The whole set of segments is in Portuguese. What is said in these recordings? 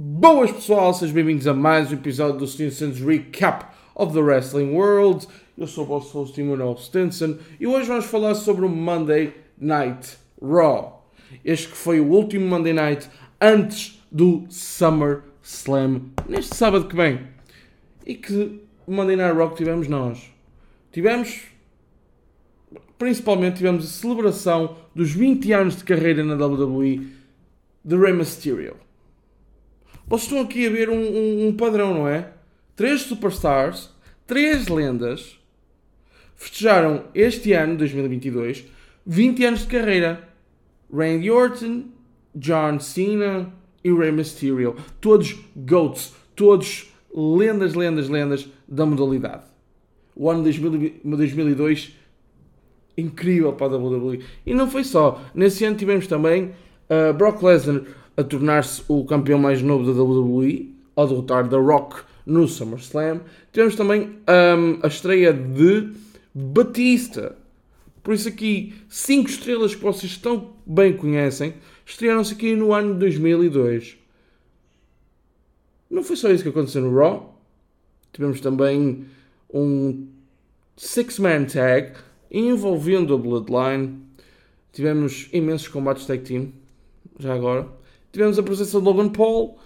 Boas pessoal, sejam bem-vindos a mais um episódio do Stinson's Recap of the Wrestling World. Eu sou o vosso host Emanuel Stinson e hoje vamos falar sobre o Monday Night Raw. Este que foi o último Monday Night antes do Summer Slam, neste sábado que vem. E que Monday Night Raw que tivemos nós? Tivemos, principalmente tivemos a celebração dos 20 anos de carreira na WWE de Rey Mysterio. Vocês estão aqui a ver um, um, um padrão, não é? Três superstars, três lendas, festejaram este ano, 2022, 20 anos de carreira. Randy Orton, John Cena e Rey Mysterio. Todos GOATs, todos lendas, lendas, lendas da modalidade. O ano de 2002 incrível para a WWE. E não foi só. Nesse ano tivemos também uh, Brock Lesnar a tornar-se o campeão mais novo da WWE, ao derrotar The Rock no SummerSlam. Tivemos também um, a estreia de Batista. Por isso aqui, cinco estrelas que vocês tão bem conhecem, estrearam-se aqui no ano de 2002. Não foi só isso que aconteceu no Raw. Tivemos também um six-man tag envolvendo a Bloodline. Tivemos imensos combates tag team, já agora. Tivemos a presença de Logan Paul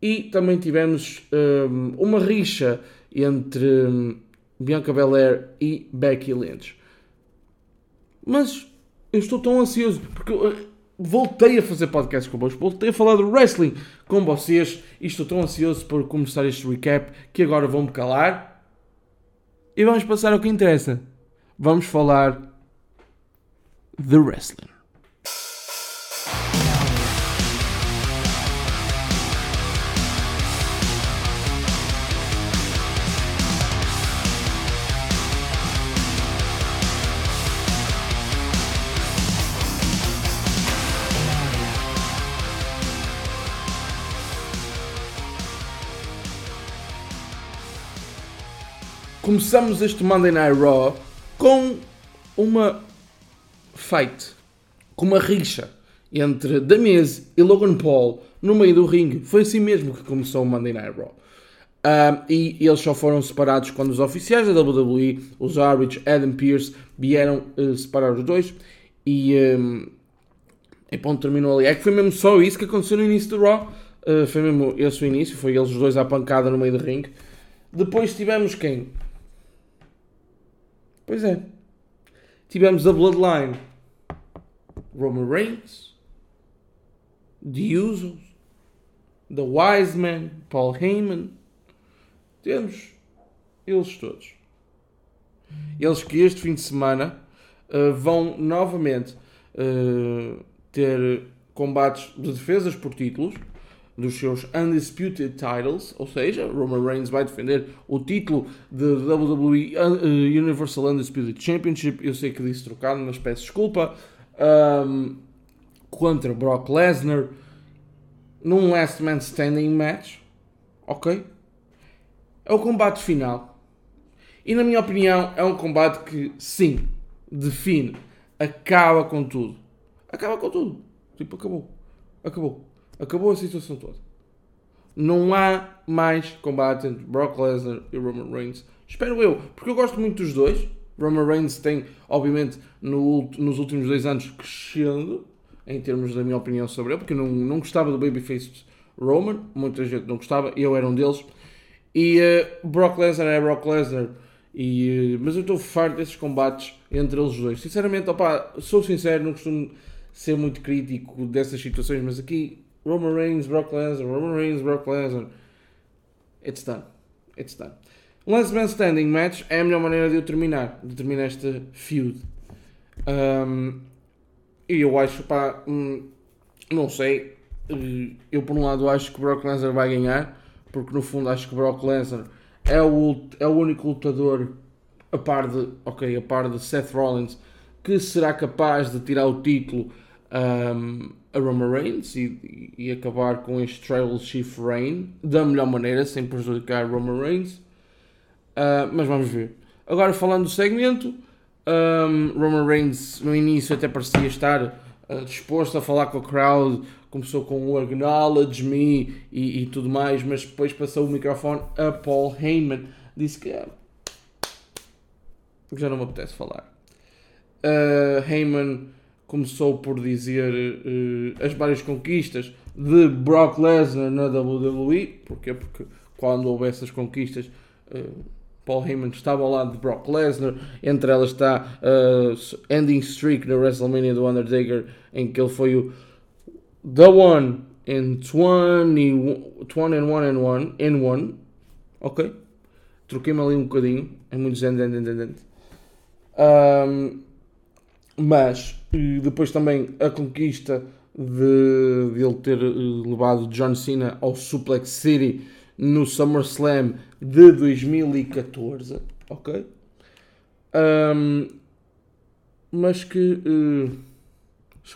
e também tivemos um, uma rixa entre um, Bianca Belair e Becky Lynch. Mas eu estou tão ansioso porque eu, uh, voltei a fazer podcast convosco, voltei a falar de wrestling com vocês e estou tão ansioso por começar este recap que agora vou-me calar e vamos passar ao que interessa. Vamos falar de wrestling. Começamos este Monday Night Raw com uma fight, com uma rixa entre The e Logan Paul no meio do ringue. Foi assim mesmo que começou o Monday Night Raw. E eles só foram separados quando os oficiais da WWE, os árbitros Adam Pearce, vieram uh, separar os dois. E, um, e ponto terminou ali. É que foi mesmo só isso que aconteceu no início do Raw. Uh, foi mesmo esse o início. Foi eles dois à pancada no meio do ringue. Depois tivemos quem? Pois é. Tivemos a Bloodline. Roman Reigns. The Usos. The Wise Man. Paul Heyman. Temos eles todos. Eles que este fim de semana uh, vão novamente uh, ter combates de defesas por títulos dos seus Undisputed Titles, ou seja, Roman Reigns vai defender o título de WWE uh, Universal Undisputed Championship, eu sei que disse trocado, mas peço desculpa, um, contra Brock Lesnar, num Last Man Standing match, ok? É o combate final. E na minha opinião é um combate que, sim, define, acaba com tudo. Acaba com tudo. Tipo, acabou. Acabou. Acabou a situação toda. Não há mais combate entre Brock Lesnar e Roman Reigns. Espero eu, porque eu gosto muito dos dois. Roman Reigns tem, obviamente, no, nos últimos dois anos crescendo, em termos da minha opinião sobre ele, porque eu não, não gostava do Babyface Roman, muita gente não gostava, eu era um deles. E uh, Brock Lesnar é Brock Lesnar. E, uh, mas eu estou farto desses combates entre eles dois. Sinceramente, opa, sou sincero, não costumo ser muito crítico dessas situações, mas aqui Roman Reigns, Brock Lesnar, Roman Reigns, Brock Lesnar. It's done. It's done. Last Man Standing match é a melhor maneira de eu terminar, de terminar este feud. Um, e eu acho, pá, hum, não sei. Eu, por um lado, acho que Brock Lesnar vai ganhar, porque no fundo acho que Brock Lesnar é o, é o único lutador a par de, ok, a par de Seth Rollins que será capaz de tirar o título um, a Roman Reigns e, e, acabar com este Tribal Chief Reign da melhor maneira, sem prejudicar Roman Reigns. Uh, mas vamos ver. Agora falando do segmento, um, Roman Reigns no início até parecia estar uh, disposto a falar com a crowd começou com o Acknowledge Me e, e tudo mais, mas depois passou o microfone a Paul Heyman. Disse que ah, já não me apetece falar. Uh, Heyman começou por dizer uh, as várias conquistas de Brock Lesnar na WWE. Porquê? Porque quando houve essas conquistas, uh, Paul Heyman estava ao lado de Brock Lesnar. Entre elas está a ending streak na WrestleMania do Undertaker, em que ele foi o The One in 20, 20 and 1 and 1 in 1. Ok? Troquei-me ali um bocadinho. É muito zen, zen, zen, zen. Um, mas depois também a conquista de, de ele ter eh, levado John Cena ao Suplex City no SummerSlam de 2014, ok? Um, mas que uh,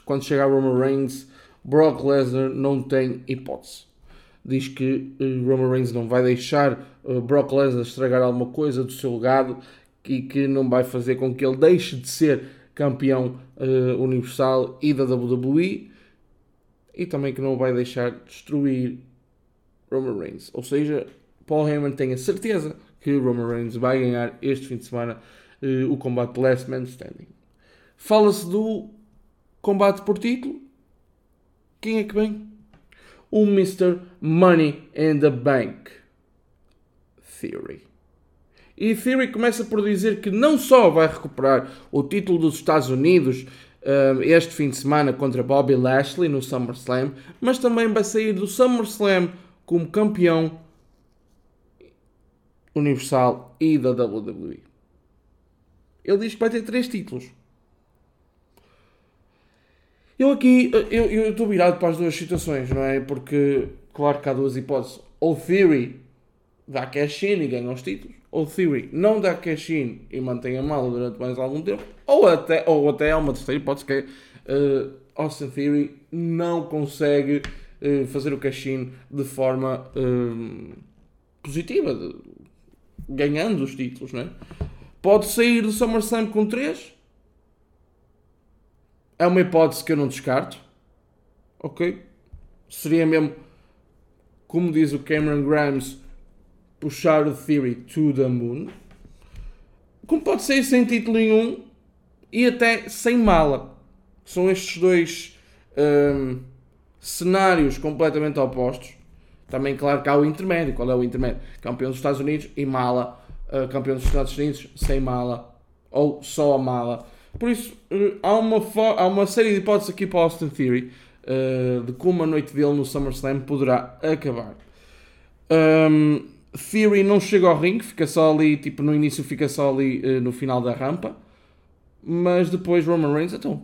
quando chega a Roman Reigns, Brock Lesnar não tem hipótese. Diz que uh, Roman Reigns não vai deixar uh, Brock Lesnar estragar alguma coisa do seu legado e que não vai fazer com que ele deixe de ser campeão uh, universal e da WWE e também que não vai deixar destruir Roman Reigns. Ou seja, Paul Heyman tem a certeza que Roman Reigns vai ganhar este fim de semana uh, o combate Last Man Standing. Fala-se do combate por título. Quem é que vem? O Mr. Money in the Bank Theory. E Theory começa por dizer que não só vai recuperar o título dos Estados Unidos um, este fim de semana contra Bobby Lashley no SummerSlam, mas também vai sair do SummerSlam como campeão universal e da WWE. Ele diz que vai ter três títulos. Eu aqui, eu estou virado para as duas situações, não é? Porque, claro que há duas hipóteses. Ou Theory dá cash-in e ganha os títulos, ou Theory não dá cash-in e mantém a mala durante mais algum tempo, ou até, ou até há uma terceira hipótese que é uh, Austin Theory não consegue uh, fazer o cash-in de forma uh, positiva, de, ganhando os títulos, né? Pode sair do SummerSlam com 3. É uma hipótese que eu não descarto. Ok? Seria mesmo, como diz o Cameron Grimes, puxar o Theory to the moon. Como pode ser sem título nenhum e até sem mala. São estes dois um, cenários completamente opostos. Também, claro que há o intermédio. Qual é o intermédio? Campeão dos Estados Unidos e mala. Uh, campeão dos Estados Unidos sem mala. Ou só a mala. Por isso, uh, há, uma há uma série de hipóteses aqui para Austin Theory uh, de como a noite dele no SummerSlam poderá acabar. Um, Theory não chega ao ringue, fica só ali, tipo, no início fica só ali uh, no final da rampa. Mas depois Roman Reigns, então,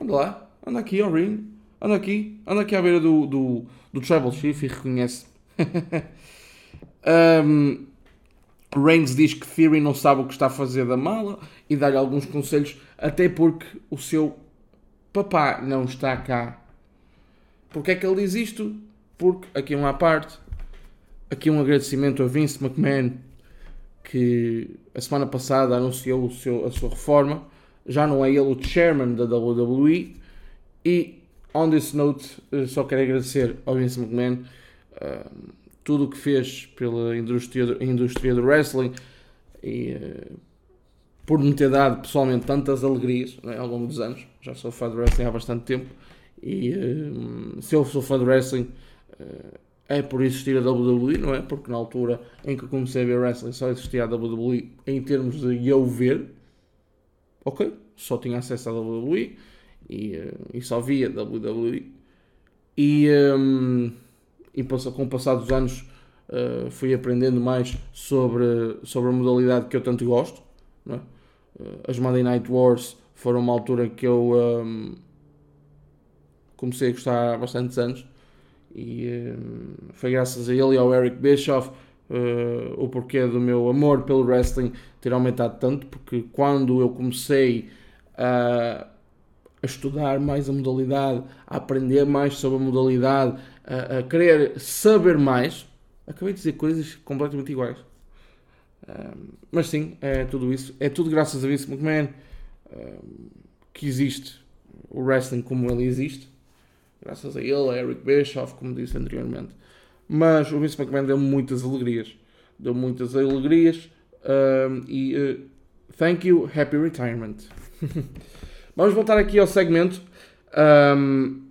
anda lá, anda aqui ao ringue, anda aqui, anda aqui à beira do, do, do Tribal Chief e reconhece. um, Reigns diz que Theory não sabe o que está a fazer da mala e dá-lhe alguns conselhos, até porque o seu papá não está cá. Porquê é que ele diz isto? Porque, aqui uma parte, aqui um agradecimento a Vince McMahon, que a semana passada anunciou seu, a sua reforma. Já não é ele o chairman da WWE. E, on this note, eh, só quero agradecer ao Vince McMahon uh, tudo o que fez pela indústria indústria do wrestling e uh, por me ter dado pessoalmente tantas alegrias é, ao longo dos anos. Já sou fã de wrestling há bastante tempo. E uh, se eu sou fã de wrestling é por existir a WWE, não é? Porque na altura em que comecei a ver wrestling só existia a WWE em termos de eu ver, ok? Só tinha acesso à WWE e, uh, e só via WWE. E, um, e com o passar dos anos uh, fui aprendendo mais sobre, sobre a modalidade que eu tanto gosto. É? uh, as Monday Night Wars foram uma altura que eu um, comecei a gostar há bastantes anos e um, foi graças a ele e ao Eric Bischoff uh, o porquê do meu amor pelo wrestling ter aumentado tanto, porque quando eu comecei a, a estudar mais a modalidade, a aprender mais sobre a modalidade, a, a querer saber mais, acabei de dizer coisas completamente iguais. Um, mas sim, é tudo isso. É tudo graças a Vince McMahon um, que existe o wrestling como ele existe. Graças a ele, a Eric Bischoff, como disse anteriormente. Mas o Vince McMahon deu muitas alegrias. Deu muitas alegrias. Um, e uh, thank you, happy retirement. vamos voltar aqui ao segmento. Um,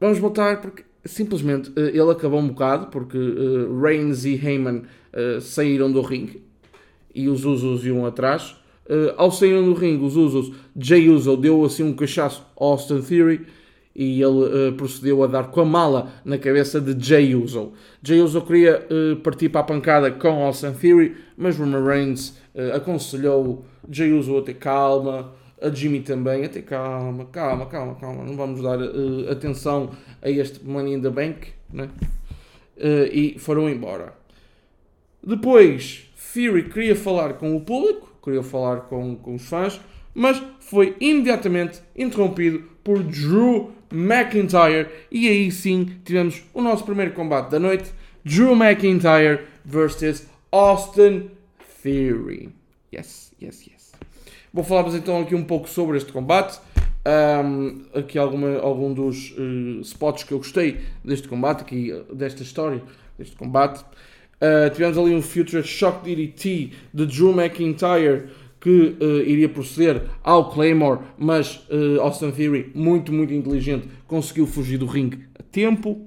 vamos voltar porque simplesmente uh, ele acabou um bocado porque uh, Reigns e Heyman saíram do ringue e os Usos iam atrás. ao saírem do ringue, os Usos, Jay Uso deu assim um cachaço Austin Theory e ele uh, procedeu a dar com a mala na cabeça de Jay Uso. Jay Uso queria uh, partir para a pancada com Austin Theory, mas Roman Reigns uh, aconselhou Jay Uso a ter calma, a Jimmy também a ter calma, calma, calma, calma, não vamos dar atenção a este Money in the Bank, né? e foram embora. Depois, Theory queria falar com o público, queria falar com, com os fãs, mas foi imediatamente interrompido por Drew McIntyre. E aí sim tivemos o nosso primeiro combate da noite: Drew McIntyre versus Austin Theory. Yes, yes, yes. Vou falar-vos então aqui um pouco sobre este combate. Um, aqui alguma, algum dos uh, spots que eu gostei deste combate, aqui, desta história, deste combate. Uh, tivemos ali um Future Shock DDT de Drew McIntyre que uh, iria proceder ao Claymore, mas uh, Austin Theory, muito, muito inteligente, conseguiu fugir do ringue a tempo.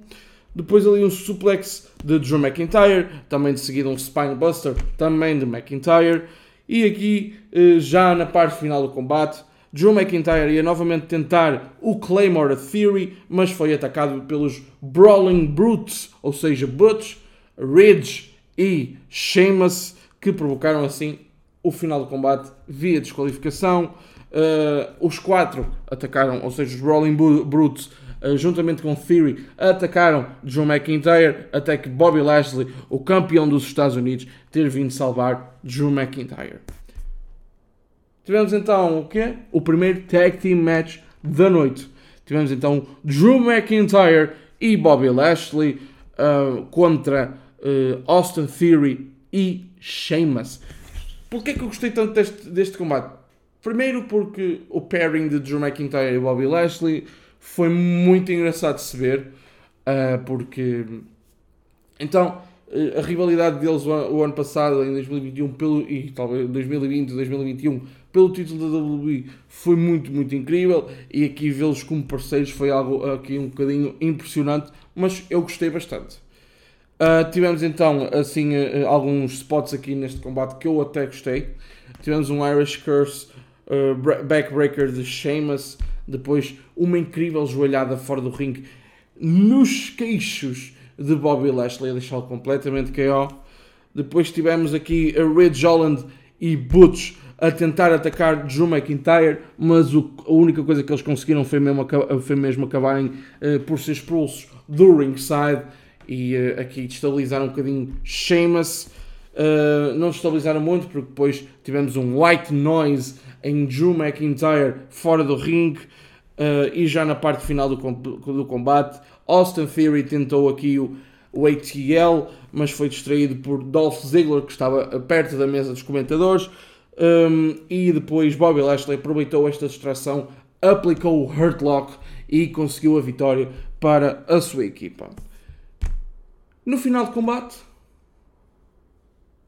Depois ali um suplex de Drew McIntyre, também de seguida um Spinebuster, também de McIntyre. E aqui, uh, já na parte final do combate, Drew McIntyre ia novamente tentar o Claymore Theory, mas foi atacado pelos Brawling Brutes, ou seja, Butch, Ridge e Sheamus, que provocaram assim o final do combate via desqualificação. Uh, os quatro atacaram, ou seja, os Rolling Brutes, uh, juntamente com Theory, atacaram John McIntyre, até que Bobby Lashley, o campeão dos Estados Unidos, ter vindo salvar Drew McIntyre. Tivemos então o quê? O primeiro Tag Team Match da noite. Tivemos então Drew McIntyre e Bobby Lashley uh, contra Austin Theory e Sheamus. Porquê que eu gostei tanto deste, deste combate? Primeiro porque o pairing de Drew McIntyre e Bobby Lashley foi muito engraçado de se ver, uh, porque então a rivalidade deles o, ano passado, em 2021 pelo, e talvez 2020, 2021, pelo título da WWE foi muito, muito incrível e aqui vê-los como parceiros foi algo aqui um bocadinho impressionante, mas eu gostei bastante. Uh, tivemos então assim uh, alguns spots aqui neste combate que eu até gostei. Tivemos um Irish Curse uh, backbreaker de Sheamus, depois uma incrível joelhada fora do ringue nos queixos de Bobby Lashley, a deixá-lo completamente KO. Depois tivemos aqui a Ridge Holland e Butch a tentar atacar Drew McIntyre, mas o, a única coisa que eles conseguiram foi mesmo, foi mesmo acabarem por ser expulsos do ringside e uh, aqui destabilizaram um bocadinho Sheamus. Uh, não destabilizaram muito porque depois tivemos um white noise em Drew McIntyre fora do ringue uh, e já na parte final do, do combate Austin Theory tentou aqui o, o ATL mas foi distraído por Dolph Ziggler que estava perto da mesa dos comentadores um, e depois Bobby Lashley aproveitou esta distração aplicou o Hurt Lock e conseguiu a vitória para a sua equipa. No final do combate,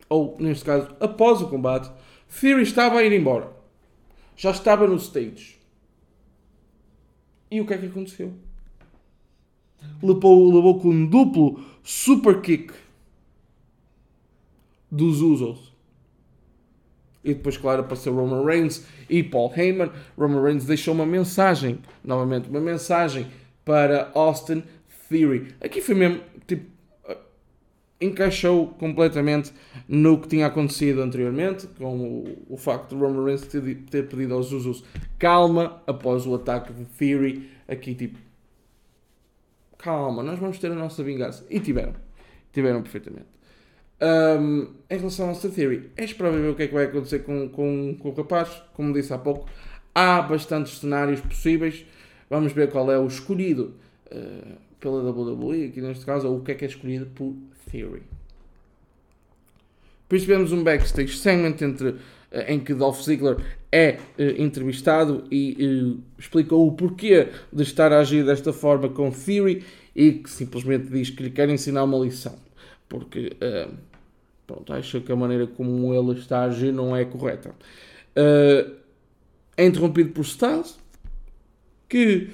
ou neste caso, após o combate, Theory estava a ir embora. Já estava no stage. E o que é que aconteceu? Levou, levou com um duplo super kick dos Usos. E depois, claro, apareceu Roman Reigns e Paul Heyman. Roman Reigns deixou uma mensagem, novamente, uma mensagem para Austin Theory. Aqui foi mesmo, encaixou completamente no que tinha acontecido anteriormente, com o, o facto de Roman Reigns ter, ter pedido aos Usos calma após o ataque de Theory. Aqui, tipo, calma, nós vamos ter a nossa vingança. E tiveram. Tiveram perfeitamente. Um, em relação ao Austin Theory, é esperável ver o que é que vai acontecer com, com, com o rapaz. Como disse há pouco, há bastantes cenários possíveis. Vamos ver qual é o escolhido uh, pela WWE, aqui neste caso, ou o que é que é escolhido por Theory. Depois tivemos um backstage segment entre, eh, em que Dolph Ziggler é eh, entrevistado e eh, explicou o porquê de estar a agir desta forma com Theory e que simplesmente diz que lhe quer ensinar uma lição. Porque eh, pronto, acha que a maneira como ele está a agir não é correta. É interrompido por Styles, que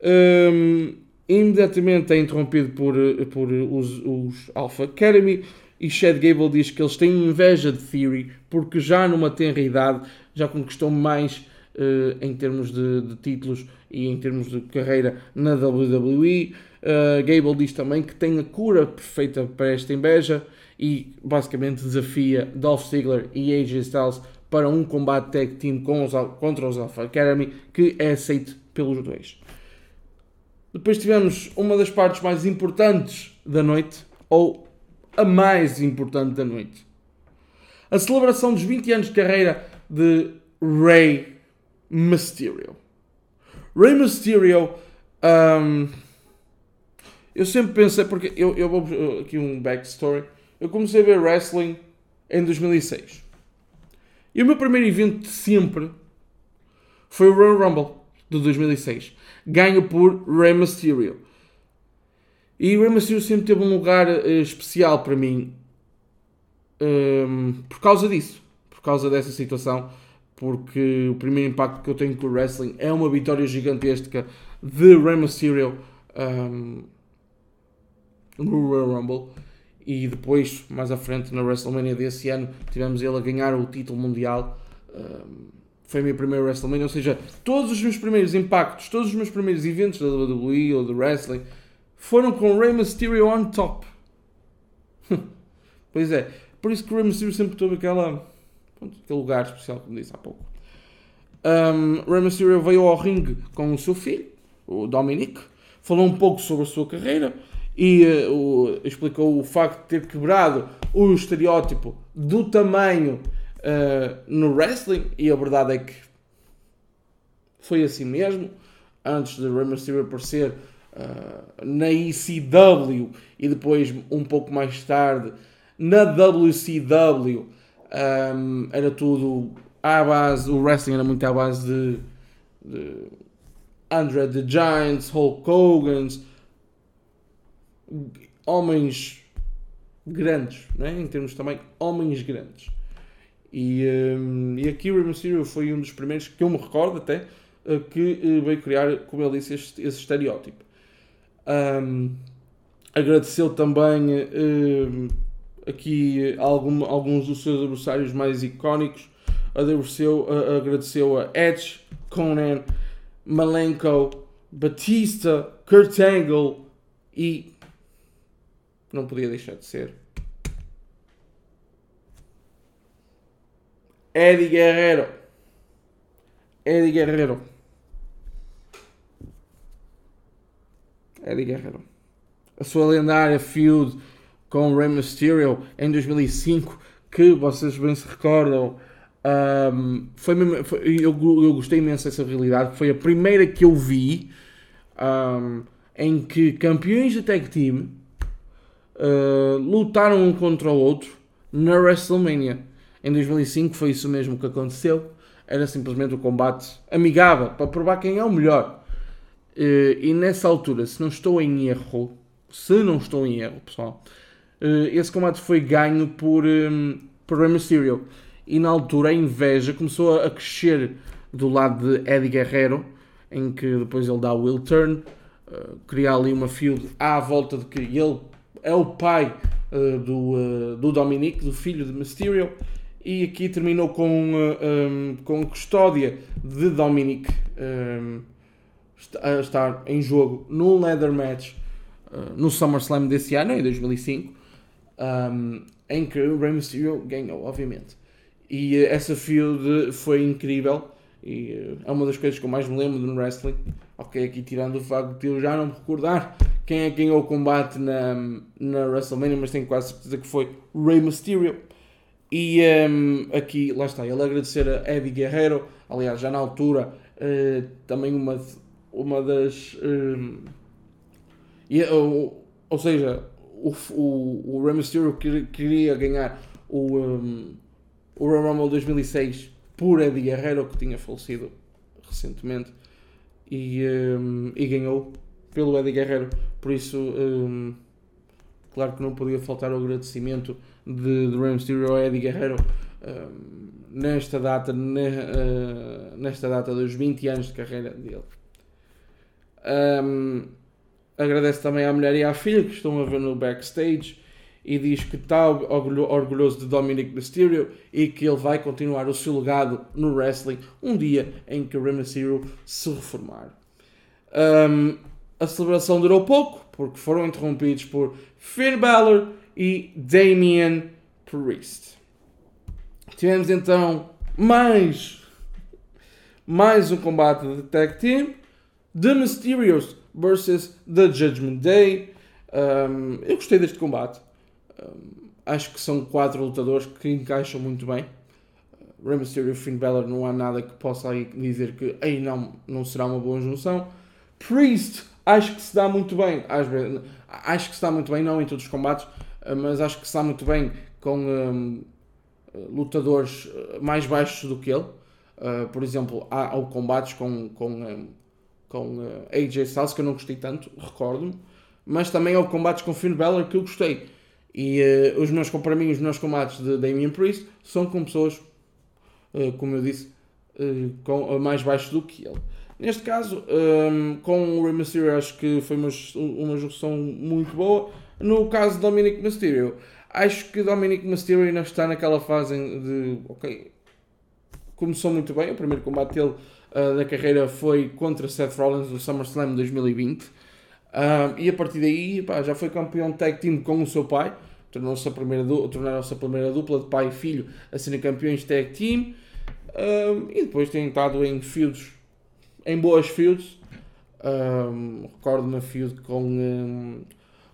ehm, imediatamente é interrompido por, eh, por os, os Alpha Academy e Chad Gable diz que eles têm inveja de Theory porque já numa tenra idade já conquistou mais eh, em termos de, de títulos e em termos de carreira na WWE. Uh, Gable diz também que tem a cura perfeita para esta inveja e basicamente desafia Dolph Ziggler e AJ Styles para um combate tag team com os, contra os Alpha Academy que é aceito pelos dois. Depois tivemos uma das partes mais importantes da noite, ou a mais importante da noite. A celebração dos 20 anos de carreira de Rey Mysterio. Rey Mysterio, um, eu sempre pensei, porque eu, eu vou aqui um backstory. Eu comecei a ver wrestling em 2006. E o meu primeiro evento de sempre foi o Royal Rumble de 2006, ganho por Rey Mysterio. E Rey Mysterio sempre teve um lugar uh, especial para mim um, por causa disso, por causa dessa situação, porque o primeiro impacto que eu tenho com o wrestling é uma vitória gigantesca de Rey Mysterio um, no Royal Rumble. E depois, mais à frente, na WrestleMania desse ano, tivemos ele a ganhar o título mundial. Um, foi a minha primeira WrestleMania, ou seja, todos os meus primeiros impactos, todos os meus primeiros eventos da WWE ou do wrestling foram com Rey Mysterio on top. pois é, por isso que o Rey Mysterio sempre teve aquela, aquele lugar especial, como disse há pouco. Um, Rey Mysterio veio ao ringue com o seu filho, o Dominic, falou um pouco sobre a sua carreira e uh, o, explicou o facto de ter quebrado o estereótipo do tamanho uh, no wrestling e a verdade é que foi assim mesmo. Antes de Rey Mysterio aparecer uh, na ECW e depois um pouco mais tarde na WCW um, era tudo à base, o wrestling era muito à base de, de Andre the Giants, Hulk Hogan's, homens grandes, né? em termos também homens grandes. E, um, e aqui o Rey Mysterio foi um dos primeiros que eu me recordo até uh, que uh, veio criar, como ele disse, este, esse estereótipo. Um, agradeceu também uh, aqui algum, alguns dos seus adversários mais icónicos. Agradeceu, agradeceu a Edge, Conan, Malenko, Batista, Kurt Angle e não podia deixar de ser Eddie Guerrero. Eddie Guerrero. Eddie Guerrero. A sua lendária feud com Rey Mysterio em 2005, que vocês bem se recordam, um, foi, foi eu, eu, gostei imenso dessa realidade. Foi a primeira que eu vi um, em que campeões de tag team uh, lutaram um contra o outro na WrestleMania. Em 2005 foi isso mesmo que aconteceu. Era simplesmente o um combate amigável para provar quem é o melhor. Eh, e nessa altura, se não estou em erro, se não estou em erro, pessoal, eh, esse combate foi ganho por, um, por Rey Mysterio. E na altura a inveja começou a crescer do lado de Eddie Guerrero, em que depois ele dá o will turn, uh, criar ali uma feud à volta de que ele é o pai do, do Dominic, do filho de Mysterio, e aqui terminou com, um, eh, com custódia de Dominic um, a estar em jogo num leather match uh, no SummerSlam desse ano, em 2005, um, em que o Rey Mysterio ganhou, obviamente. E uh, essa feud foi incrível e uh, é uma das coisas que eu mais me lembro no wrestling. Ok, aqui tirando o facto de eu já não me recordar quem é que ganhou o combate na, na WrestleMania, mas tenho quase certeza que foi Rey Mysterio. E um, aqui, lá está, ele agradecer a Eddie Guerrero, aliás, já na altura, uh, também uma, uma das. Um, e, ou, ou seja, o, o, o Rey Mysterio queria ganhar o, um, o Royal Rumble 2006 por Eddie Guerrero, que tinha falecido recentemente, e, um, e ganhou pelo Eddie Guerrero. Por isso, um, claro que não podia faltar o agradecimento de, de Rey Mysterio ao Eddie Guerrero um, nesta data, ne, uh, nesta data dos 20 anos de carreira dele. Um, agradece também à mulher e à filha que estão a ver no backstage e diz que está orgulhoso de Dominic Mysterio e que ele vai continuar o seu legado no wrestling um dia em que Rey Mysterio se reformar. Um, a celebração durou pouco porque foram interrompidos por Finn Balor e Damian Priest. Tivemos então mais mais um combate de tag team The Mysterios versus The Judgment Day. Um, eu gostei deste combate. Um, acho que são quatro lutadores que encaixam muito bem. Rey Mysterio e Finn Balor não há nada que possa dizer que aí não, não será uma boa junção. Priest acho que se dá muito bem. Acho, que se dá muito bem, não em todos os combates, mas acho que se dá muito bem com um, lutadores mais baixos do que ele. Uh, por exemplo, há, há combates com, com um, com uh, AJ Styles, que eu não gostei tanto, recordo-me, mas também houve combates com Finn Balor que eu gostei. E uh, os meus, para mim, os meus combates de Damian Priest são com pessoas, como eu disse, com, mais baixos do que ele. Neste caso, um, com o Rey Mysterio, acho que foi uma, uma junção muito boa. No caso de Dominic Mysterio, acho que Dominic Mysterio ainda está naquela fase de, ok, começou muito bem, o primeiro combate dele uh, da carreira foi contra Seth Rollins no SummerSlam 2020. Uh, e a partir daí pá, já foi campeão tag team com o seu pai, tornou-se a primeira, tornaram-se a primeira dupla de pai e filho a serem campeões tag team. Uh, e depois têm estado em feuds, em boas feuds. Recordo-me a feud com, um,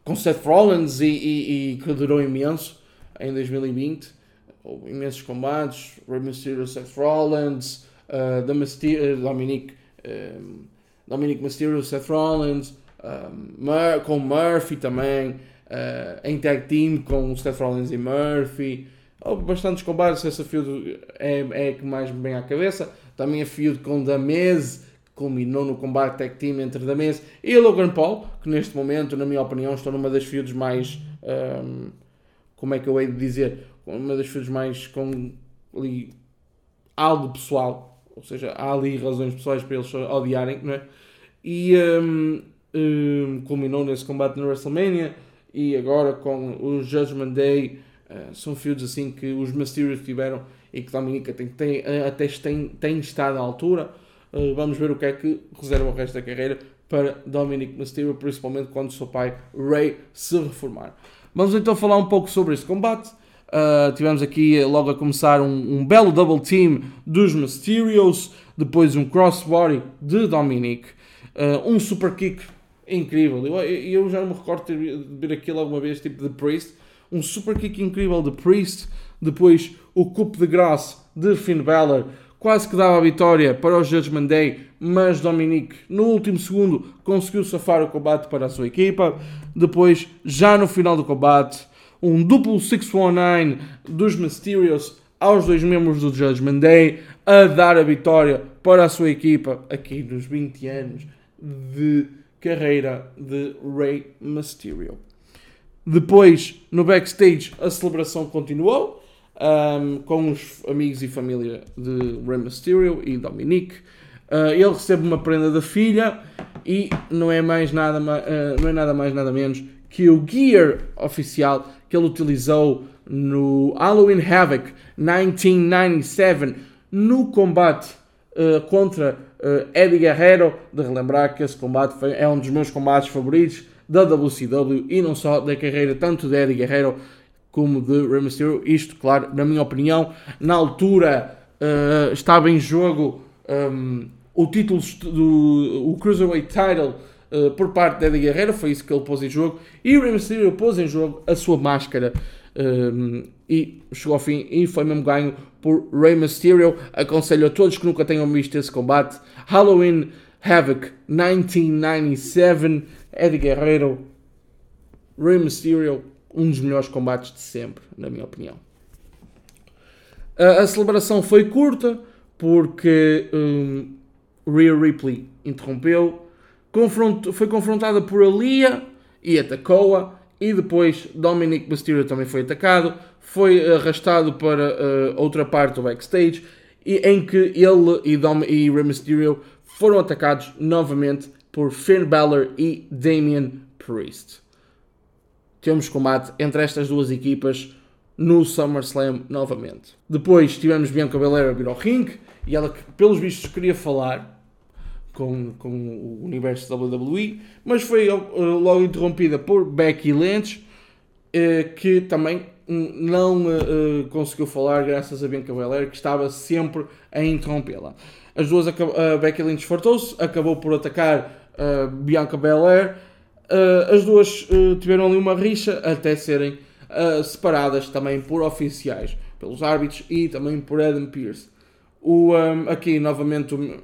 com Seth Rollins e, e, e que durou imenso em 2020. Houve imensos combates, Rey Mysterio, Seth Rollins, uh, da Myster Dominic, um, Dominic Mysterio, Seth Rollins, um, Mur com Murphy também, uh, em tag team com Seth Rollins e Murphy. Houve bastantes combates, essa feud é, é que mais me vem à cabeça. Também a feud com The Miz, culminou no combate tag team entre The e Logan Paul, que neste momento, na minha opinião, estão numa das feuds mais. Um, como é que eu hei de dizer? Uma das feuds mais com ali, algo pessoal ou seja, há ali razões pessoais para eles odiarem, não é? E um, um, culminou nesse combate na WrestleMania e agora com o Judgment Day uh, são feuds assim que os Mysterios tiveram e que Dominica tem, tem, até tem, tem estado à altura. Uh, vamos ver o que é que reserva o resto da carreira para Dominic Mysterio, principalmente quando o seu pai Ray se reformar. Vamos então falar um pouco sobre este combate. Uh, tivemos aqui logo a começar um, um, belo double team dos Mysterios, depois um crossbody de Dominic, uh, um super kick incrível. Eu, eu já me recordo de ver aquilo alguma vez, tipo de Priest. Um super kick incrível de Priest, depois o coup de graça de Finn Balor, quase que dava a vitória para o Judgment Day, mas Dominic no último segundo conseguiu safar o combate para a sua equipa. Depois, já no final do combate um duplo 619 dos Mysterios aos dois membros do Judgment Day a dar a vitória para a sua equipa aqui nos 20 anos de carreira de Rey Mysterio. Depois, no backstage, a celebração continuou um, com os amigos e família de Rey Mysterio e Dominic. Uh, ele recebe uma prenda da filha e não é mais nada, uh, não é nada mais nada menos que o gear oficial que ele utilizou no Halloween Havoc 1997 no combate uh, contra uh, Eddie Guerrero. De relembrar que esse combate foi, é um dos meus combates favoritos da WCW e não só da carreira tanto de Eddie Guerrero como de Rey Mysterio. Isto, claro, na minha opinião, na altura uh, estava em jogo um, o título do o Cruiserweight Title uh, por parte de Eddie Guerrero, foi isso que ele pôs em jogo, e Rey Mysterio pôs em jogo a sua máscara um, e chegou ao fim e foi mesmo ganho por Rey Mysterio. Aconselho a todos que nunca tenham visto esse combate. Halloween Havoc 1997, Eddie Guerrero, Rey Mysterio, um dos melhores combates de sempre, na minha opinião. A, a celebração foi curta porque um, Rhea Ripley interrompeu, confronto, foi confrontada por Alia e atacou-a, e depois Dominic Mysterio também foi atacado, foi arrastado para uh, outra parte do backstage, e, em que ele e, Dom, e Rey Mysterio foram atacados novamente por Finn Balor e Damian Priest. Temos combate entre estas duas equipas no SummerSlam novamente. Depois tivemos Bianca Belair a vir ao ringue e ela, pelos vistos, queria falar com, com o universo WWE, mas foi uh, logo interrompida por Becky Lynch, uh, que também não uh, conseguiu falar graças a Bianca Belair, que estava sempre a interrompê-la. As duas, a Becky Lynch fartou-se, acabou por atacar Bianca Belair. As duas tiveram ali uma rixa até serem separadas também por oficiais, pelos árbitros e também por Adam Pearce. O, um, aqui novamente o,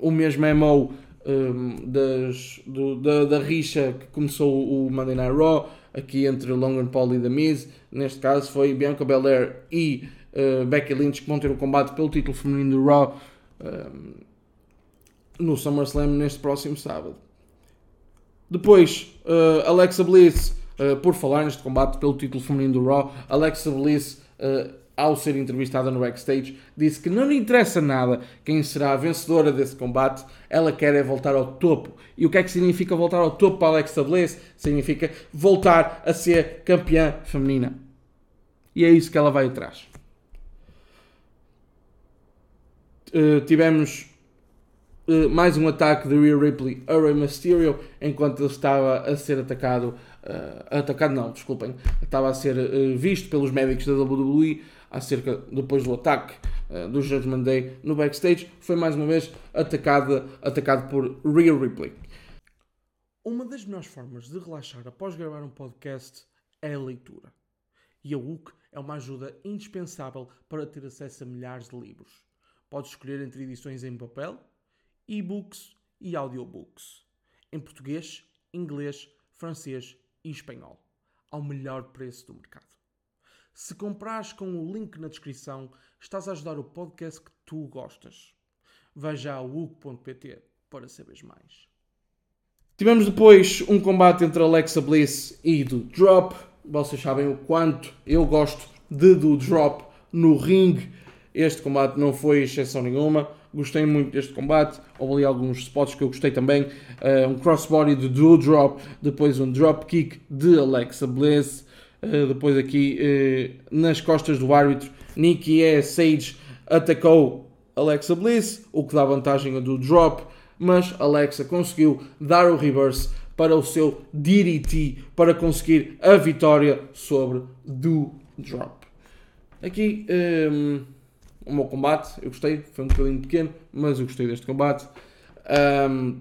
o mesmo MO um, das, do, da, da rixa que começou o Monday Night Raw, aqui entre Logan Paul e The Miz. Neste caso foi Bianca Belair e uh, Becky Lynch que vão ter o combate pelo título feminino do Raw um, no SummerSlam neste próximo sábado. Depois, uh, Alexa Bliss, uh, por falar neste combate pelo título feminino do Raw, Alexa Bliss ao ser entrevistada no backstage, disse que não lhe interessa nada quem será a vencedora desse combate, ela quer é voltar ao topo. E o que é que significa voltar ao topo para Alexa Bliss? Significa voltar a ser campeã feminina. E é isso que ela vai atrás. Uh, tivemos uh, mais um ataque de Rhea Ripley a Rey Mysterio enquanto ele estava a ser atacado. Uh, atacado não, desculpem. Estava a ser visto pelos médicos da WWE acerca depois do ataque uh, do Judgment Day no backstage, foi mais uma vez atacado, atacado por Rhea Ripley. Uma das melhores formas de relaxar após gravar um podcast é a leitura. E a UC é uma ajuda indispensável para ter acesso a milhares de livros. Podes escolher entre edições em papel, e-books e audiobooks. Em português, inglês, francês e espanhol. Ao melhor preço do mercado. Se comprares com o link na descrição, estás a ajudar o podcast que tu gostas. Veja a UC.pt para saberes mais. Tivemos depois um combate entre Alexa Bliss e do Drop. Vocês sabem o quanto eu gosto de do Drop no ringue. Este combate não foi exceção nenhuma. Gostei muito deste combate. Houve ali alguns spots que eu gostei também. Uh, um crossbody de do Drop, depois um drop kick de Alexa Bliss. Eh, depois aqui uh, nas costas do árbitro, Nikki E. Sage atacou Alexa Bliss, o que dá vantagem do drop, mas Alexa conseguiu dar o reverse para o seu DDT para conseguir a vitória sobre do drop. Aqui um, ehm, o meu combate, eu gostei, foi um bocadinho pequeno, mas eu gostei deste combate. Um,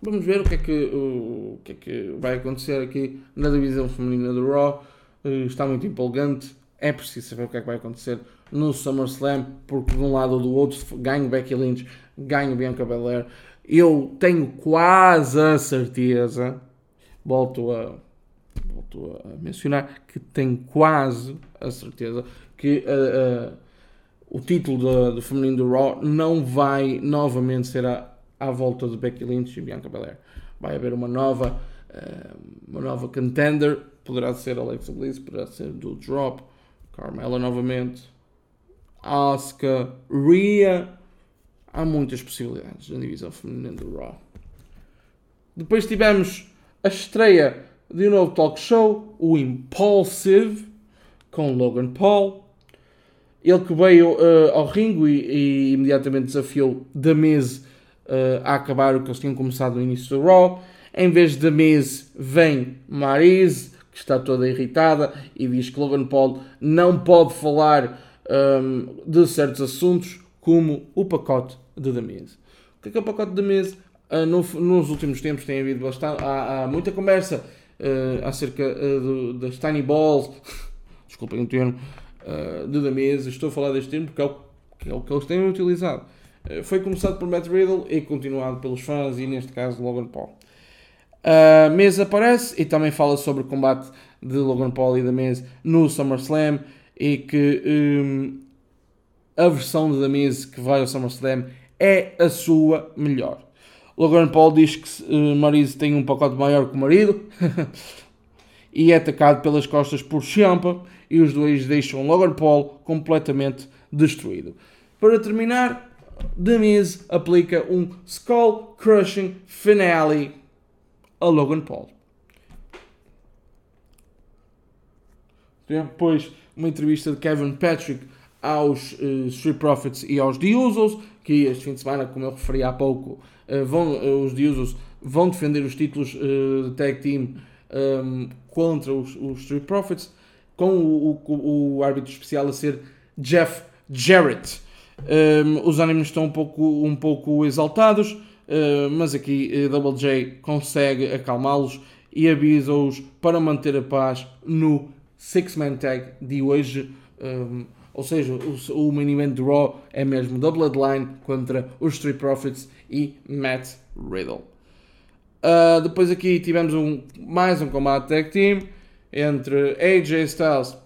Vamos ver o que, é que, o, que é que vai acontecer aqui na divisão feminina do Raw. Uh, está muito empolgante. É preciso saber o que é que vai acontecer no SummerSlam, porque de um lado ou do outro ganho Becky Lynch, ganho Bianca Belair. Eu tenho quase a certeza, volto a, volto a mencionar, que tenho quase a certeza que uh, uh, o título do, feminino do Raw não vai novamente ser a à volta de Becky Lynch e Bianca Belair. Vai haver uma nova, uh, uma nova contender, poderá ser Alexa Bliss, poderá ser do Drop, Carmela novamente, Asuka, Rhea. Há muitas possibilidades na divisão feminina do Raw. Depois tivemos a estreia de um novo talk show, o Impulsive, com Logan Paul. Ele que veio uh, ao ringue e, e, imediatamente desafiou The Miz uh, a acabar o que eles tinham começado no início do Raw. Em vez de Miz, vem Maryse, que está toda irritada e diz que Logan Paul não pode falar um, de certos assuntos, como o pacote de The Miz. O que é, que é o pacote de The Miz? Uh, no, nos últimos tempos tem havido bastante, há, há muita conversa uh, acerca uh, do, das Tiny Balls, desculpem o termo, de The Miz. Estou a falar deste termo porque é o, que é o que eles têm utilizado. Eh, foi começado por Matt Riddle e continuado pelos fãs e neste caso Logan Paul. A Miz aparece e também fala sobre o combate de Logan Paul e da Miz no SummerSlam e que um, a versão de The Miz que vai ao SummerSlam é a sua melhor. Logan Paul diz que uh, Maryse tem um pacote maior que o marido e é atacado pelas costas por Ciampa e os dois deixam Logan Paul completamente destruído. Para terminar, The Miz aplica um Skull Crushing Finale a Logan Paul. Depois, uma entrevista de Kevin Patrick aos uh, Street Profits e aos The Usos, que este fim de semana, como eu referi há pouco, uh, vão, uh, os The Usos vão defender os títulos de tag team um, contra os, os, Street Profits, com o, o, o, árbitro especial a ser Jeff Jarrett. Um, os ânimos estão um pouco, um pouco exaltados, mas aqui Double J consegue acalmá-los e avisa-os para manter a paz no Six-Man Tag de hoje. Um, ou seja, o, o main event de Raw é mesmo da Bloodline contra os Street Profits e Matt Riddle. Uh, depois aqui tivemos um, mais um combate tag team entre AJ Styles,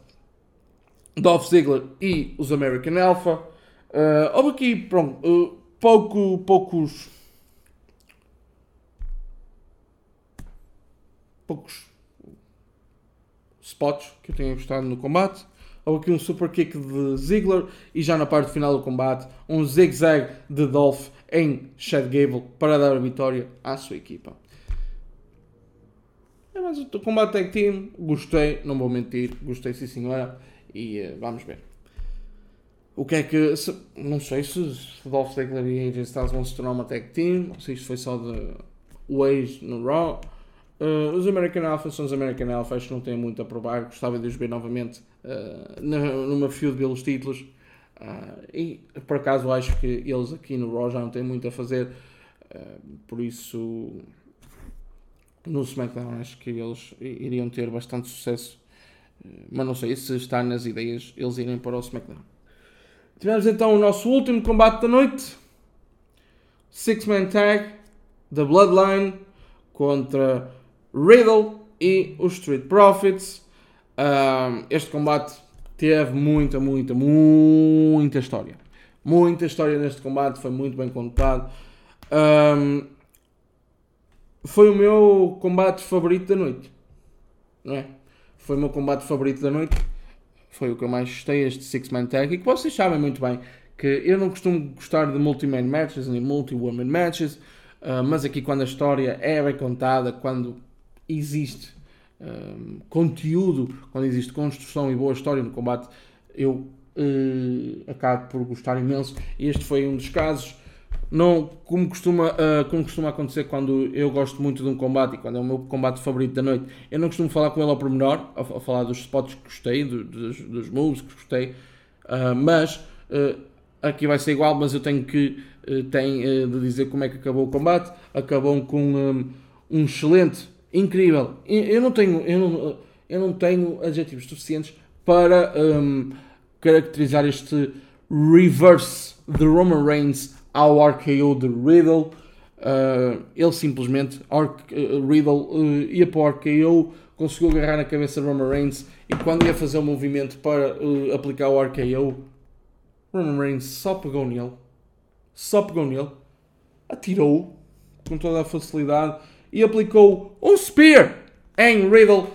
Dolph Ziggler e os American Alpha. Uh, houve aqui, pronto, uh, pouco, poucos. poucos spots que eu tenho gostado no combate. Houve aqui um super kick de Ziggler e já na parte final do combate um zig-zag de Dolph em Chad Gable para dar a vitória à sua equipa. É mais o combate tag team, gostei, não vou mentir, gostei sim senhora e uh, vamos ver. O que é que. Se, não sei se Dolph Ziggler e AJ Styles vão se tornar uma tag team, ou se isto foi só de Waze no Raw. Uh, os American Alpha são os American Alpha, acho que não têm muito a provar. Gostava de os ver novamente uh, numa feud pelos títulos. Uh, e por acaso acho que eles aqui no Raw já não têm muito a fazer. por isso, no SmackDown acho que eles iriam ter bastante sucesso. mas não sei se está nas ideias eles irem para o SmackDown. Tivemos então o nosso último combate da noite. Six Man Tag da Bloodline contra Riddle e os Street Profits. Um, este combate teve muita, muita, muita história. Muita história neste combate, foi muito bem contado. Um, foi o meu combate favorito da noite. Não é? Foi o meu combate favorito da noite. Foi o que eu mais gostei, este Six Man Tag. E que vocês sabem muito bem que eu não costumo gostar de multi-man matches nem multi-woman matches. Uh, mas aqui, quando a história é bem contada, quando existe um, conteúdo, quando existe construção e boa história no combate, eu uh, acabo por gostar imenso. Este foi um dos casos. Não, como, costuma, uh, como costuma acontecer quando eu gosto muito de um combate e quando é o meu combate favorito da noite, eu não costumo falar com ele ao pormenor, a, a falar dos spots que gostei, do, dos, dos moves que gostei, uh, mas uh, aqui vai ser igual, mas eu tenho que tem, de dizer como é que acabou o combate. Acabou com um, um excelente incrível. Eu não tenho, eu não, eu não tenho adjetivos suficientes para um, caracterizar este reverse de Roman Reigns ao RKO de Riddle. Uh, ele simplesmente, uh, Riddle uh, ia para o RKO, conseguiu agarrar na cabeça de Roman Reigns e quando ia fazer o movimento para uh, aplicar o RKO, Roman Reigns só pegou nele, só pegou nele, atirou com toda a facilidade e aplicou um Spear em Riddle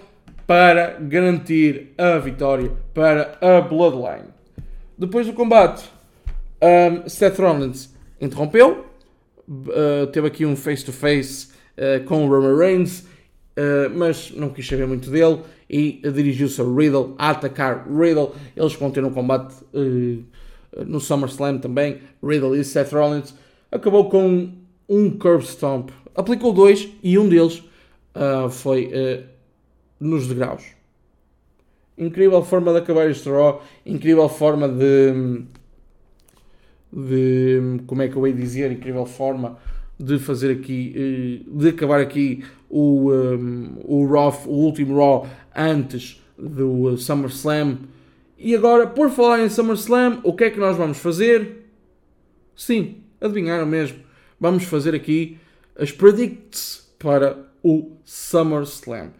para garantir a vitória para a Bloodline. Depois do combate, um, Seth Rollins interrompeu, uh, teve aqui um face-to-face -face, uh, com o Roman Reigns, uh, mas não quis saber muito dele e dirigiu-se a Riddle a atacar Riddle. Eles ter um combate uh, no SummerSlam também, Riddle e Seth Rollins. Acabou com um curb stomp aplicou dois e um deles foi nos degraus. Incrível forma de acabar este Raw, incrível forma de, de. Como é que eu ia dizer? Incrível forma de fazer aqui. Uh, de acabar aqui o, um, o, Raw, o último Raw antes do SummerSlam. E agora, por falar em SummerSlam, o que é que nós vamos fazer? Sim, adivinharam mesmo. Vamos fazer aqui as predicts para o SummerSlam.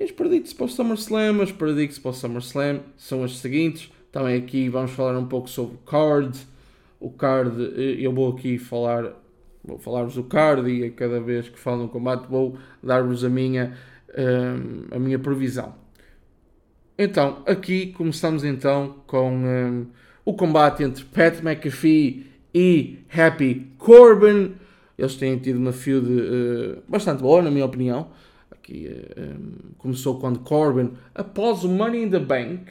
As predicts para o SummerSlam, as predicts para o SummerSlam são as seguintes. Também aqui vamos falar um pouco sobre o card. O card, eh, eu vou aqui falar, vou falar-vos do card e a cada vez que falo no combate vou dar-vos a minha, um, eh, a minha previsão. Então, aqui começamos então com um, o combate entre Pat McAfee e Happy Corbin. Eles têm tido uma feud uh, bastante boa, na minha opinião. Aqui uh, um, começou quando Corbin, após o Money in the Bank,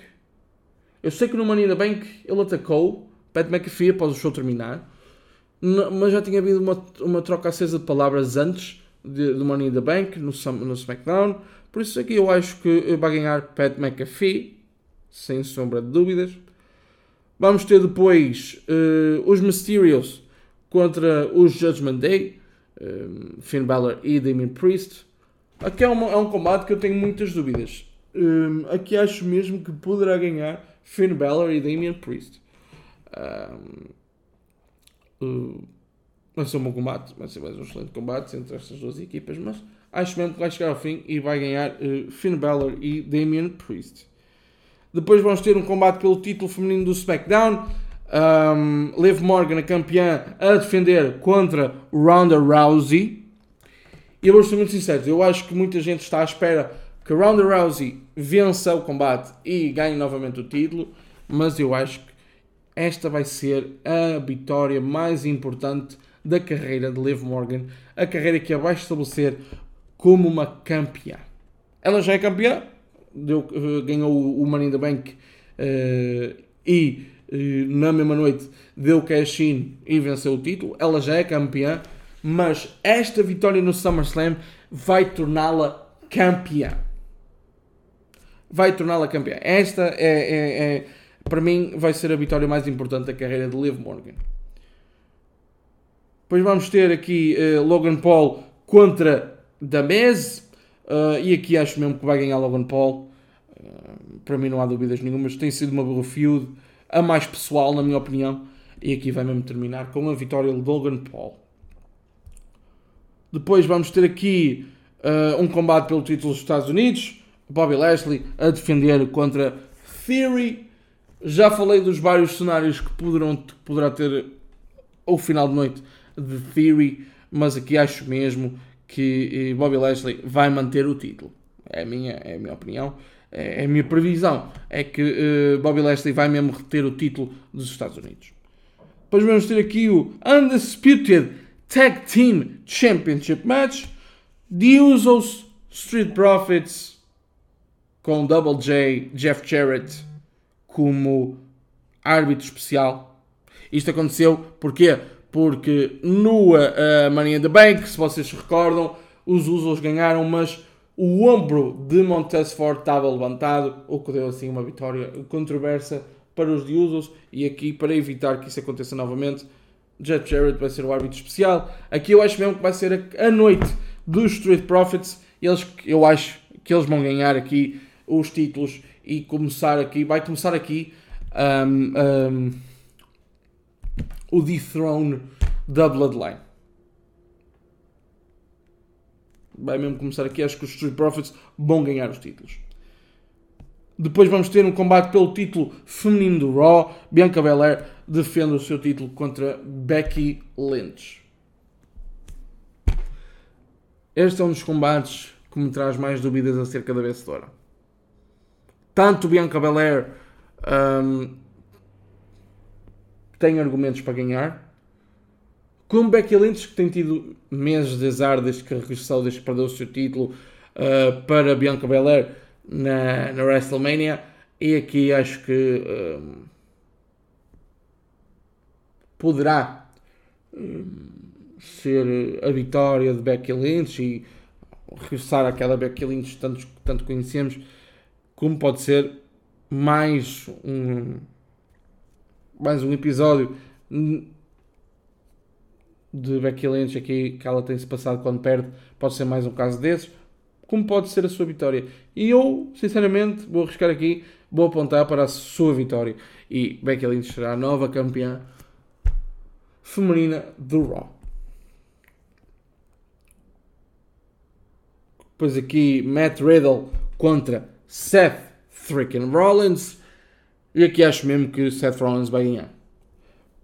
eu sei que no Money in the Bank ele atacou Pat McAfee após o show terminar, mas já tinha havido uma, uma troca acesa de palavras antes do Money in the Bank no, no SmackDown. Por isso aqui eu acho que vai ganhar Pat McAfee, sem sombra de dúvidas. Vamos ter depois uh, os Mysterios contra os Judgment Day, uh, Finn Balor e Damien Priest. Aqui é, uma, é, um combate que eu tenho muitas dúvidas. Eh, aqui acho mesmo que poderá ganhar Finn Balor e Damien Priest. Um, vai ser um bom combate, vai ser mais um excelente combate entre estas duas equipas, mas acho mesmo que vai chegar ao fim e vai ganhar uh, Finn Balor e Damien Priest. Depois vamos ter um combate pelo título feminino do SmackDown. Um, Liv Morgan, a campeã, a defender contra Ronda Rousey. E eu vou ser muito sincero, eu acho que muita gente está à espera que Ronda Rousey vença o combate e ganhe novamente o título, mas eu acho que esta vai ser a vitória mais importante da carreira de Liv Morgan, a carreira que a vai estabelecer como uma campeã. Ela já é campeã, deu, eh, ganhou o Money in the Bank uh, e uh, na mesma noite deu cash-in e venceu o título. Ela já é campeã, mas esta vitória no SummerSlam vai torná-la campeã. Vai torná-la campeã. Esta é, é, é, para mim, vai ser a vitória mais importante da carreira de Liv Morgan. Depois vamos ter aqui uh, Logan Paul contra Damez. Uh, e aqui acho mesmo que vai ganhar Logan Paul. Uh, para mim não há dúvidas nenhumas. Tem sido uma boa feud. A mais pessoal, na minha opinião. E aqui vai mesmo terminar com a vitória de Logan Paul. Depois vamos ter aqui uh, um combate pelo título dos Estados Unidos. Bobby Lashley a defender contra Theory. Já falei dos vários cenários que poderão, que poderá ter ao final de noite de Theory. Mas aqui acho mesmo que eh, Bobby Lashley vai manter o título. É a minha, é a minha opinião, é a minha previsão. É que uh, Bobby Lashley vai mesmo reter o título dos Estados Unidos. Depois vamos ter aqui o Undisputed Tag Team Championship Match. The Usos Street Profits com Double J, Jeff Jarrett como árbitro especial. Isto aconteceu porque porque no uh, Money in Bank, se vocês se recordam, os Usos ganharam, mas o ombro de Montez Ford estava levantado, o que deu assim uma vitória controversa para os de Usos, e aqui, para evitar que isso aconteça novamente, Jet Jarrett vai ser o árbitro especial. Aqui eu acho mesmo que vai ser a, a noite dos Street Profits, eles, eu acho que eles vão ganhar aqui os títulos e começar aqui, vai começar aqui um, um, o dethrone da Bloodline. Vai mesmo começar aqui, acho que os Street Profits vão ganhar os títulos. Depois vamos ter um combate pelo título feminino do Raw. Bianca Belair defende o seu título contra Becky Lynch. Este é um dos combates que me traz mais dúvidas acerca da vencedora. Tanto Bianca Belair um, tem argumentos para ganhar. Como Becky Lynch, que tem tido meses de azar desde que regressou, desde que perdeu o seu título uh, para Bianca Belair na, na WrestleMania. E aqui acho que um, poderá um, ser a vitória de Becky Lynch e regressar àquela Becky Lynch que tanto, tanto conhecemos, como pode ser mais um mais um episódio de Becky Lynch aqui que ela tem-se passado quando perde, pode ser mais um caso desses, como pode ser a sua vitória. E eu, sinceramente, vou arriscar aqui, vou apontar para a sua vitória. E Becky Lynch será a nova campeã feminina do Raw. Depois aqui Matt Riddle contra Seth freaking Rollins. E aqui acho mesmo que Seth Rollins vai ganhar.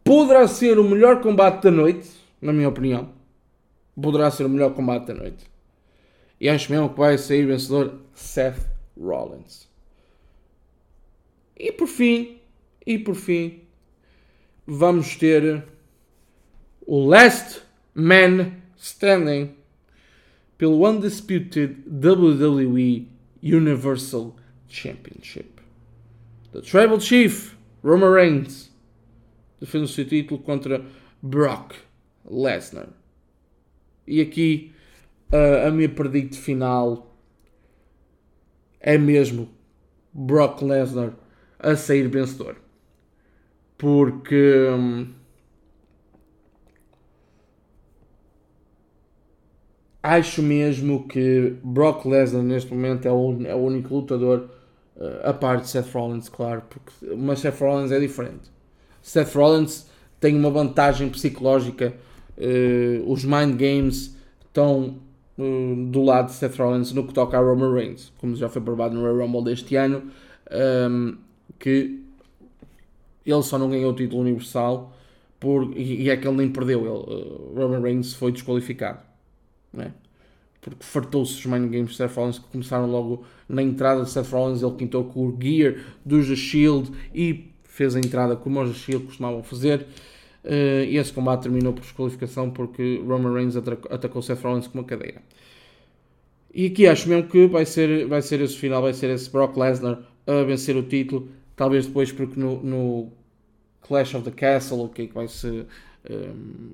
Poderá ser o melhor combate da noite, na minha opinião. Poderá ser o melhor combate da noite. E acho mesmo que vai sair vencedor Seth Rollins. E por fim, e por fim, vamos ter o Last Man Standing pelo Undisputed WWE Universal Championship. The Tribal Chief, Roman Reigns, defende o seu título contra Brock Lesnar. E aqui uh, a minha predito final é mesmo Brock Lesnar a sair vencedor. Porque hum, acho mesmo que Brock Lesnar neste momento é o, é o único lutador, uh, a parte de Seth Rollins, claro, porque, mas Seth Rollins é diferente. Seth Rollins tem uma vantagem psicológica, uh, os mind games estão uh, do lado de Seth Rollins no que toca a Roman Reigns, como já foi provado no Royal Rumble deste ano, um, que ele só não ganhou o título universal por, e, e é que ele nem perdeu, ele, Roman Reigns foi desqualificado né? porque fartou-se os Mind Games de Seth Rollins que começaram logo na entrada de Seth Rollins. Ele quintou com o Gear dos The Shield e fez a entrada como os The Shield costumavam fazer. Uh, e esse combate terminou por desqualificação porque Roman Reigns atacou Seth Rollins com uma cadeira. E aqui acho mesmo que vai ser, vai ser esse final, vai ser esse Brock Lesnar a vencer o título. Talvez depois, porque no, no Clash of the Castle, o que é que vai ser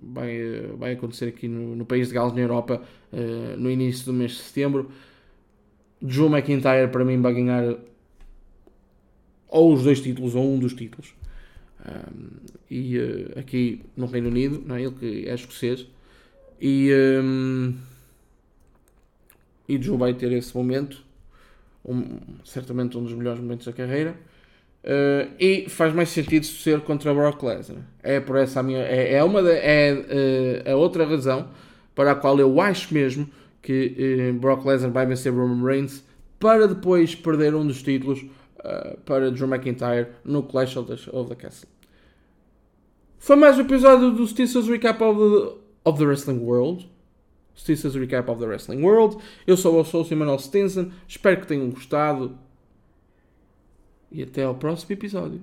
vai, vai acontecer aqui no, no país de Gales, na Europa, uh, no início do mês de setembro. Joe McIntyre, para mim, vai ganhar ou os dois títulos ou um dos títulos. Um, e uh, aqui no Reino Unido, não é? ele que é escocês. E, um, e Joe vai ter esse momento, um, certamente um dos melhores momentos da carreira. Uh, e faz mais sentido ser contra Brock Lesnar. É por essa a minha. É, é uma é uh, a outra razão para a qual eu acho mesmo que uh, Brock Lesnar vai vencer Roman Reigns para depois perder um dos títulos para Drew McIntyre no Clash of the, of the Castle. Foi mais um episódio do Stitches Recap of the, of the Wrestling World. Stitches Recap of the Wrestling World. Eu sou o Sou Manuel Stinson. Espero que tenham gostado e até ao próximo episódio.